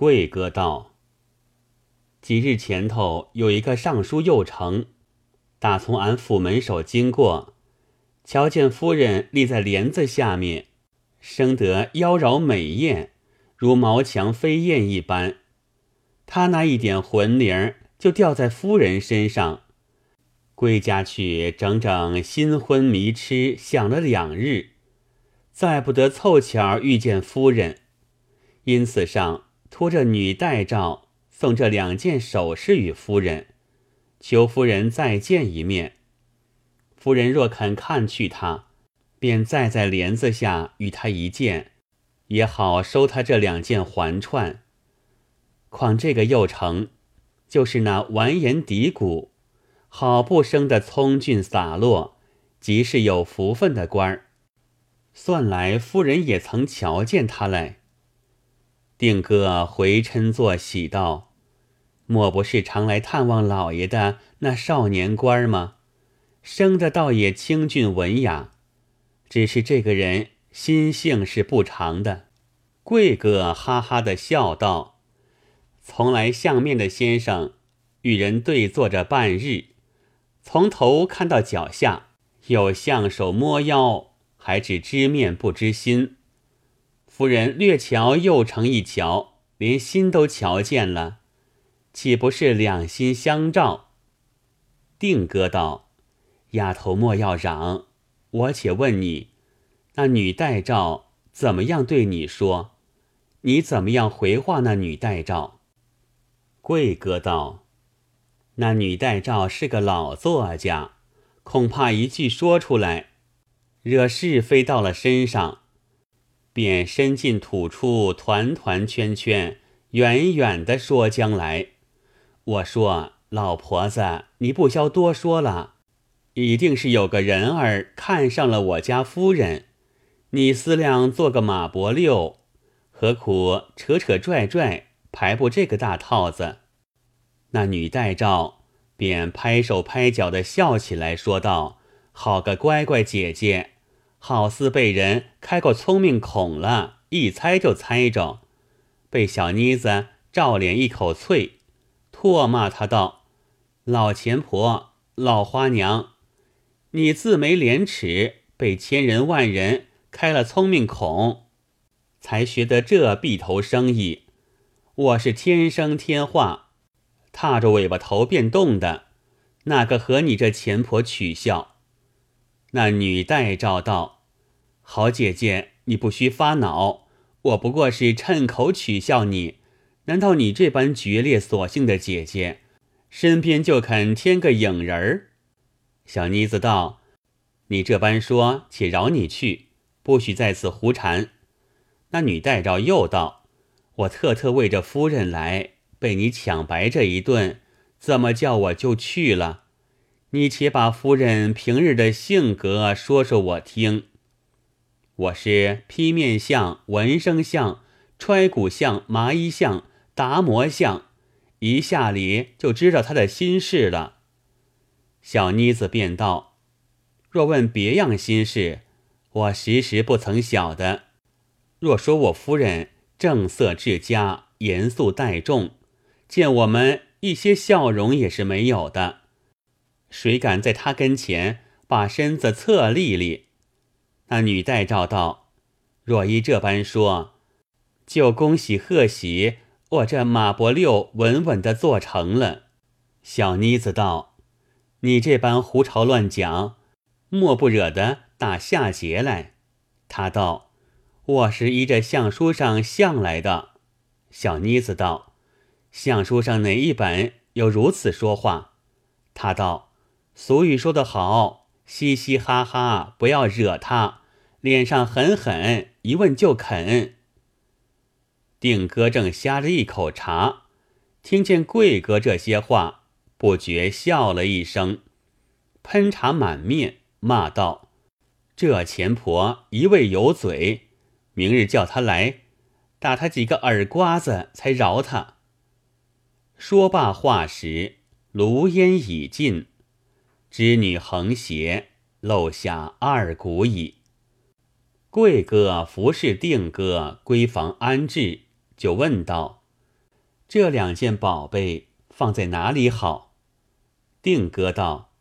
贵哥道：“几日前头有一个尚书右丞，打从俺府门首经过，瞧见夫人立在帘子下面，生得妖娆美艳，如毛墙飞燕一般。他那一点魂灵就掉在夫人身上。归家去，整整新婚迷痴，想了两日，再不得凑巧遇见夫人，因此上。”托着女代诏送这两件首饰与夫人，求夫人再见一面。夫人若肯看去他，便再在帘子下与他一见，也好收他这两件环串。况这个又成，就是那完颜敌谷，好不生的聪俊洒落，极是有福分的官儿。算来夫人也曾瞧见他来。定哥回嗔作喜道：“莫不是常来探望老爷的那少年官吗？生的倒也清俊文雅，只是这个人心性是不长的。”贵哥哈哈的笑道：“从来相面的先生，与人对坐着半日，从头看到脚下，有相手摸腰，还只知面不知心。”夫人略瞧又成一瞧，连心都瞧见了，岂不是两心相照？定哥道：“丫头莫要嚷，我且问你，那女代诏怎么样对你说？你怎么样回话那女代诏？”贵哥道：“那女代诏是个老作家，恐怕一句说出来，惹是非到了身上。”便伸进吐出，团团圈圈，远远的说将来。我说老婆子，你不消多说了，一定是有个人儿看上了我家夫人。你思量做个马伯六，何苦扯扯拽拽排布这个大套子？那女代照便拍手拍脚的笑起来，说道：“好个乖乖姐姐。”好似被人开过聪明孔了，一猜就猜着。被小妮子照脸一口啐，唾骂他道：“老钱婆，老花娘，你自没廉耻，被千人万人开了聪明孔，才学得这臂头生意。我是天生天化，踏着尾巴头变动的，哪个和你这钱婆取笑？”那女代诏道：“好姐姐，你不需发恼，我不过是趁口取笑你。难道你这般决裂索性的姐姐，身边就肯添个影人儿？”小妮子道：“你这般说，且饶你去，不许在此胡缠。”那女代诏又道：“我特特为着夫人来，被你抢白这一顿，怎么叫我就去了？”你且把夫人平日的性格说说我听。我是劈面相、纹身相、揣骨相、麻衣相、达摩相，一下里就知道他的心事了。小妮子便道：“若问别样心事，我时时不曾晓得。若说我夫人正色至佳、严肃待重，见我们一些笑容也是没有的。”谁敢在他跟前把身子侧立立？那女代诏道：“若依这般说，就恭喜贺喜，我这马伯六稳稳的做成了。”小妮子道：“你这般胡吵乱讲，莫不惹得打下节来？”他道：“我是依着相书上相来的。”小妮子道：“相书上哪一本有如此说话？”他道。俗语说得好，嘻嘻哈哈，不要惹他，脸上狠狠一问就肯。定哥正呷着一口茶，听见贵哥这些话，不觉笑了一声，喷茶满面，骂道：“这钱婆一味有嘴，明日叫他来，打他几个耳瓜子才饶他。”说罢话时，炉烟已尽。织女横斜，露下二股矣。贵哥服侍定哥归房安置，就问道：“这两件宝贝放在哪里好？”定哥道：“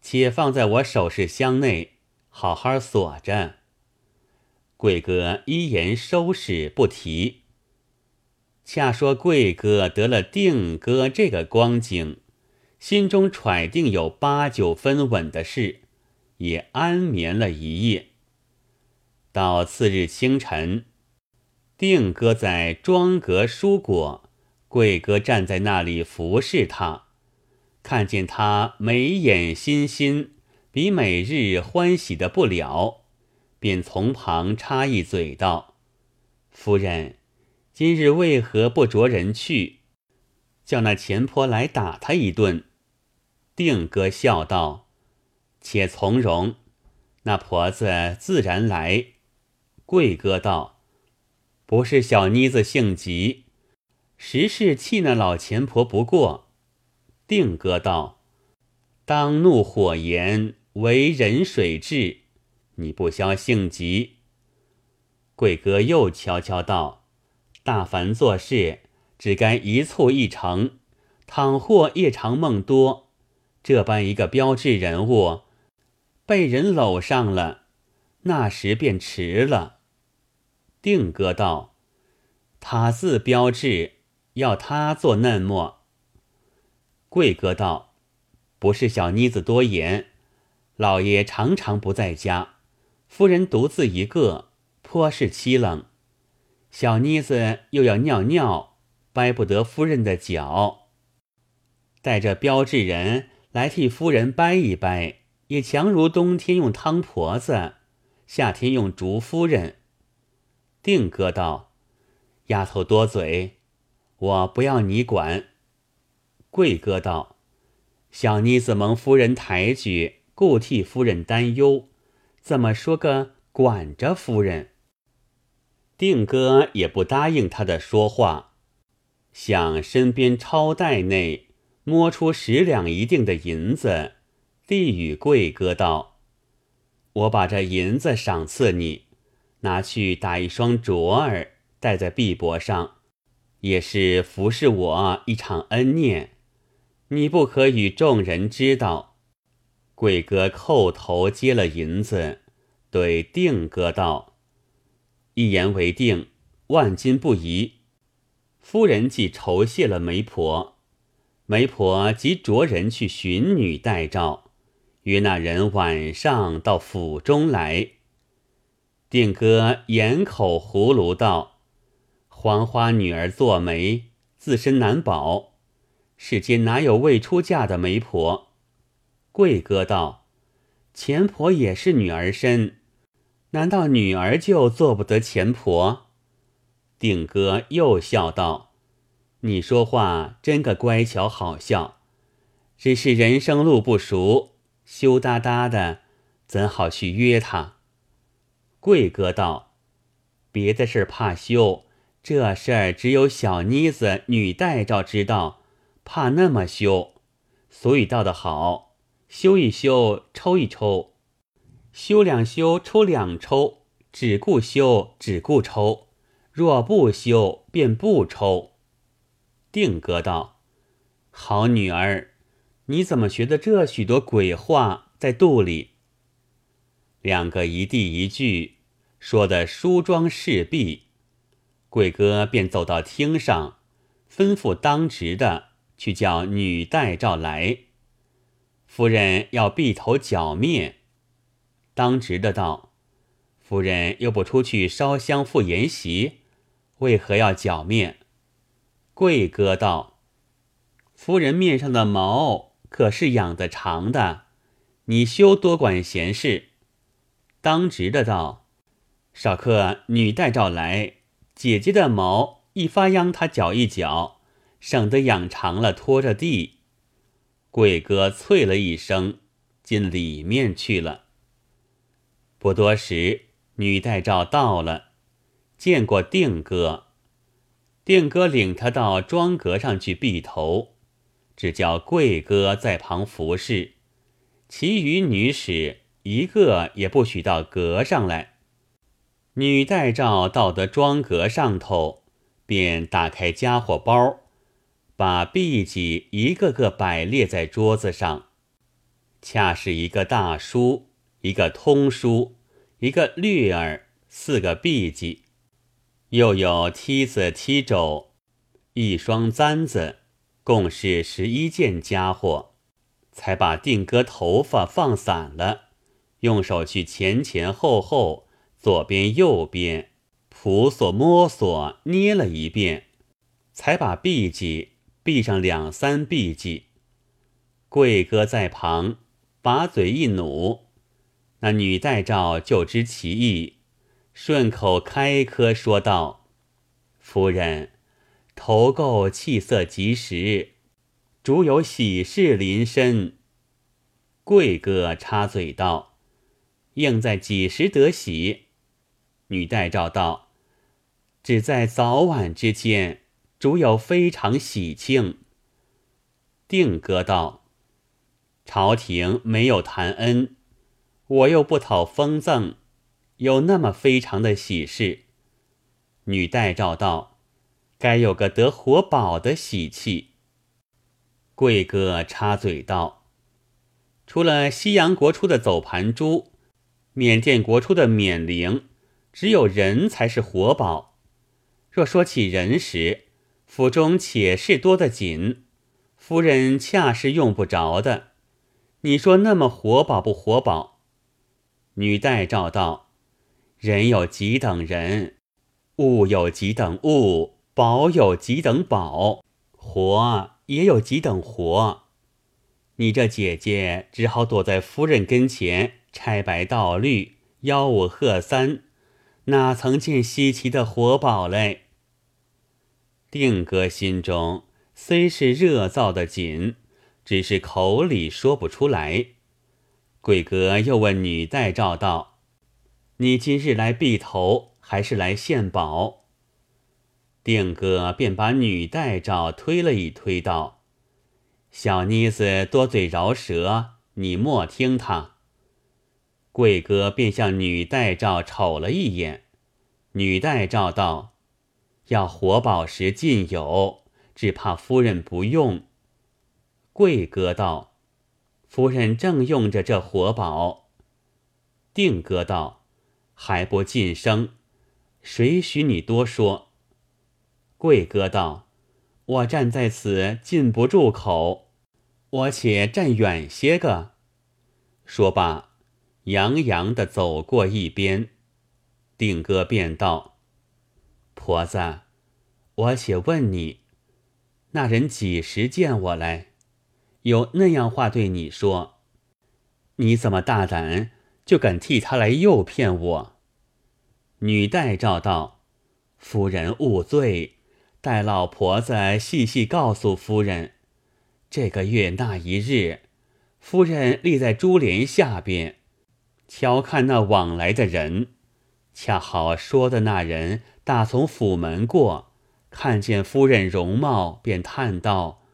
且放在我首饰箱内，好好锁着。”贵哥一言收拾不提。恰说贵哥得了定哥这个光景，心中揣定有八九分稳的事，也安眠了一夜。到次日清晨，定哥在庄阁蔬果，贵哥站在那里服侍他，看见他眉眼欣欣，比每日欢喜的不了。便从旁插一嘴道：“夫人，今日为何不着人去，叫那钱婆来打他一顿？”定哥笑道：“且从容，那婆子自然来。”贵哥道：“不是小妮子性急，实是气那老钱婆不过。”定哥道：“当怒火炎，为人水至。”你不消性急，贵哥又悄悄道：“大凡做事，只该一蹴一成。倘或夜长梦多，这般一个标志人物，被人搂上了，那时便迟了。”定哥道：“他自标志，要他做嫩末。”贵哥道：“不是小妮子多言，老爷常常不在家。”夫人独自一个，颇是凄冷。小妮子又要尿尿，掰不得夫人的脚，带着标志人来替夫人掰一掰，也强如冬天用汤婆子，夏天用竹夫人。定哥道：“丫头多嘴，我不要你管。”贵哥道：“小妮子蒙夫人抬举，故替夫人担忧。”怎么说个管着夫人？定哥也不答应他的说话，向身边钞袋内摸出十两一锭的银子，递与贵哥道：“我把这银子赏赐你，拿去打一双镯儿，戴在臂膊上，也是服侍我一场恩念。你不可与众人知道。”贵哥叩头接了银子，对定哥道：“一言为定，万金不移。”夫人既酬谢了媒婆，媒婆即着人去寻女待诏，约那人晚上到府中来。定哥掩口葫芦道：“黄花女儿做媒，自身难保，世间哪有未出嫁的媒婆？”贵哥道：“钱婆也是女儿身，难道女儿就做不得钱婆？”定哥又笑道：“你说话真个乖巧好笑，只是人生路不熟，羞答答的，怎好去约他？”贵哥道：“别的事怕羞，这事儿只有小妮子女代诏知道，怕那么羞，所以道的好。”修一修，抽一抽，修两修，抽两抽，只顾修，只顾抽。若不修，便不抽。定哥道：“好女儿，你怎么学的这许多鬼话在肚里？”两个一地一句，说的梳妆侍婢。贵哥便走到厅上，吩咐当值的去叫女代诏来。夫人要闭头剿灭，当值的道：“夫人又不出去烧香赴筵席，为何要剿灭？”贵哥道：“夫人面上的毛可是养得长的，你休多管闲事。”当值的道：“少客女代诏来，姐姐的毛一发秧，她搅一搅，省得养长了拖着地。”贵哥啐了一声，进里面去了。不多时，女代诏到了，见过定哥。定哥领他到庄阁上去避头，只叫贵哥在旁服侍，其余女使一个也不许到阁上来。女代诏到得庄阁上头，便打开家伙包，把币记一个个摆列在桌子上，恰是一个大书，一个通书，一个绿儿，四个币记，又有梯子、梯肘，一双簪子，共是十一件家伙，才把定哥头发放散了，用手去前前后后、左边右边扑索摸索捏了一遍，才把币记。闭上两三闭记，贵哥在旁把嘴一努，那女代诏就知其意，顺口开科说道：“夫人，头垢气色及时，主有喜事临身。”贵哥插嘴道：“应在几时得喜？”女代照道：“只在早晚之间。”主有非常喜庆。定哥道：“朝廷没有谈恩，我又不讨封赠，有那么非常的喜事。”女代照道：“该有个得活宝的喜气。”贵哥插嘴道：“除了西洋国出的走盘珠，缅甸国出的缅铃，只有人才是活宝。若说起人时，”府中且是多得紧，夫人恰是用不着的。你说那么活宝不活宝？女代照道：“人有几等人，物有几等物，宝有几等宝，活也有几等活。你这姐姐只好躲在夫人跟前，拆白道绿，吆五喝三，哪曾见稀奇的活宝嘞？”定哥心中虽是热燥的紧，只是口里说不出来。贵哥又问女代诏道：“你今日来避头，还是来献宝？”定哥便把女代诏推了一推，道：“小妮子多嘴饶舌，你莫听她。”贵哥便向女代诏瞅了一眼，女代诏道。要活宝时尽有，只怕夫人不用。贵哥道：“夫人正用着这活宝。”定哥道：“还不晋升，谁许你多说？”贵哥道：“我站在此禁不住口，我且站远些个。”说罢，洋洋的走过一边。定哥便道。婆子，我且问你，那人几时见我来？有那样话对你说？你怎么大胆，就敢替他来诱骗我？女代诏道：“夫人勿罪，待老婆子细细告诉夫人。这个月那一日，夫人立在珠帘下边，瞧看那往来的人。”恰好说的那人大从府门过，看见夫人容貌，便叹道：“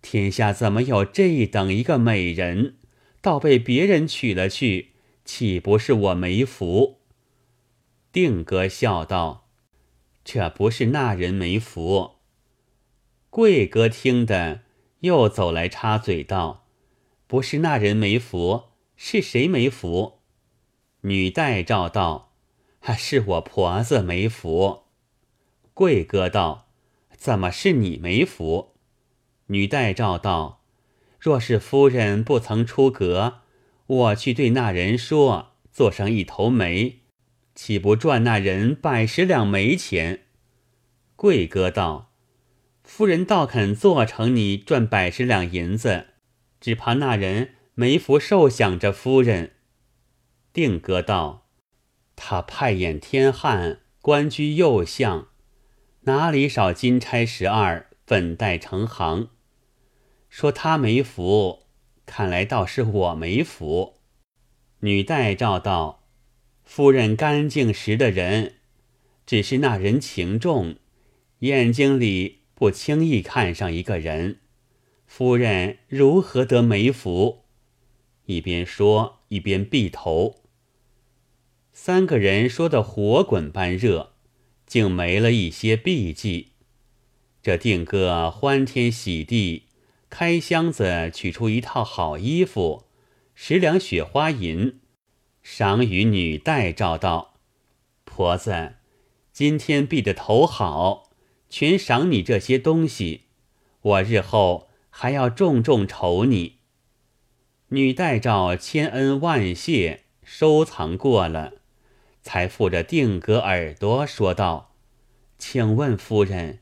天下怎么有这等一个美人？倒被别人娶了去，岂不是我没福？”定哥笑道：“这不是那人没福。”贵哥听得，又走来插嘴道：“不是那人没福，是谁没福？”女代照道。是我婆子没福。贵哥道：“怎么是你没福？”女代照道：“若是夫人不曾出阁，我去对那人说，做上一头媒，岂不赚那人百十两煤钱？”贵哥道：“夫人倒肯做成你赚百十两银子，只怕那人没福受享着夫人。”定哥道。他派眼天汉，官居右相，哪里少金钗十二，粉黛成行？说他没福，看来倒是我没福。女代照道：“夫人干净时的人，只是那人情重，眼睛里不轻易看上一个人。夫人如何得没福？”一边说一边闭头。三个人说的火滚般热，竟没了一些避忌。这定哥欢天喜地，开箱子取出一套好衣服，十两雪花银，赏与女代照道：“婆子，今天闭的头好，全赏你这些东西，我日后还要重重酬你。”女代照千恩万谢，收藏过了，才附着定哥耳朵说道：“请问夫人，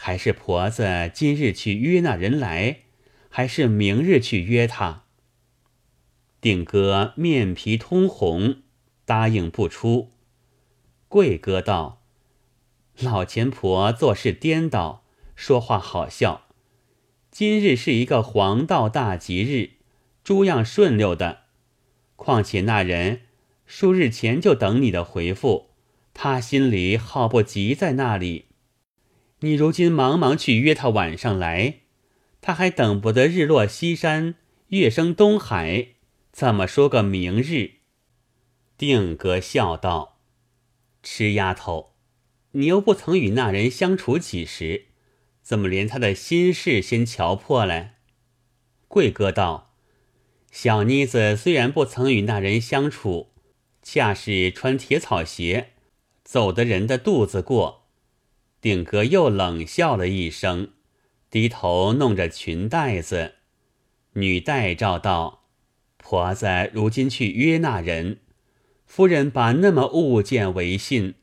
还是婆子今日去约那人来，还是明日去约他？”定哥面皮通红，答应不出。贵哥道：“老钱婆做事颠倒，说话好笑。今日是一个黄道大吉日。”诸样顺溜的，况且那人数日前就等你的回复，他心里好不急在那里。你如今忙忙去约他晚上来，他还等不得日落西山，月升东海，怎么说个明日？定哥笑道：“痴丫头，你又不曾与那人相处几时，怎么连他的心事先瞧破了？”贵哥道。小妮子虽然不曾与那人相处，恰是穿铁草鞋，走的人的肚子过。定哥又冷笑了一声，低头弄着裙带子。女代照道：“婆子如今去约那人，夫人把那么物件为信。”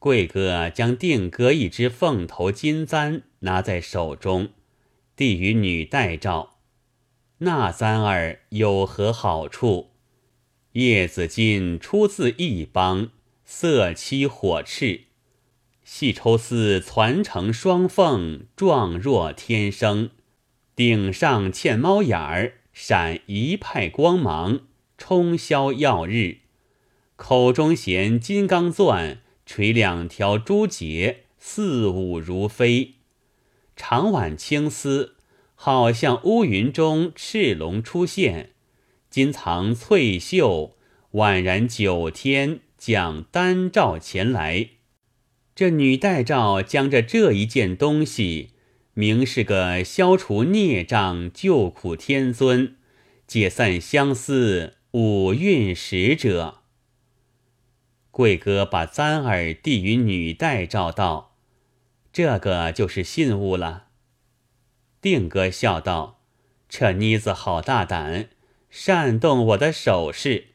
贵哥将定哥一只凤头金簪拿在手中，递与女代照。那簪儿有何好处？叶子金出自一邦，色漆火赤，细抽丝攒成双凤，状若天生。顶上嵌猫眼儿，闪一派光芒，冲霄耀日。口中衔金刚钻，垂两条珠结，似舞如飞。长挽青丝。好像乌云中赤龙出现，金藏翠袖，宛然九天将丹照前来。这女戴照将着这一件东西，明是个消除孽障、救苦天尊、解散相思五蕴使者。贵哥把簪儿递与女戴照道：“这个就是信物了。”定哥笑道：“这妮子好大胆，擅动我的首饰。”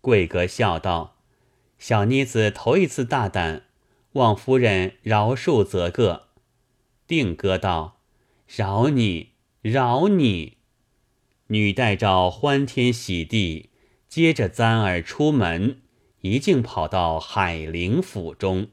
贵哥笑道：“小妮子头一次大胆，望夫人饶恕则个。”定哥道：“饶你，饶你。”女带着欢天喜地，接着簪儿出门，一径跑到海陵府中。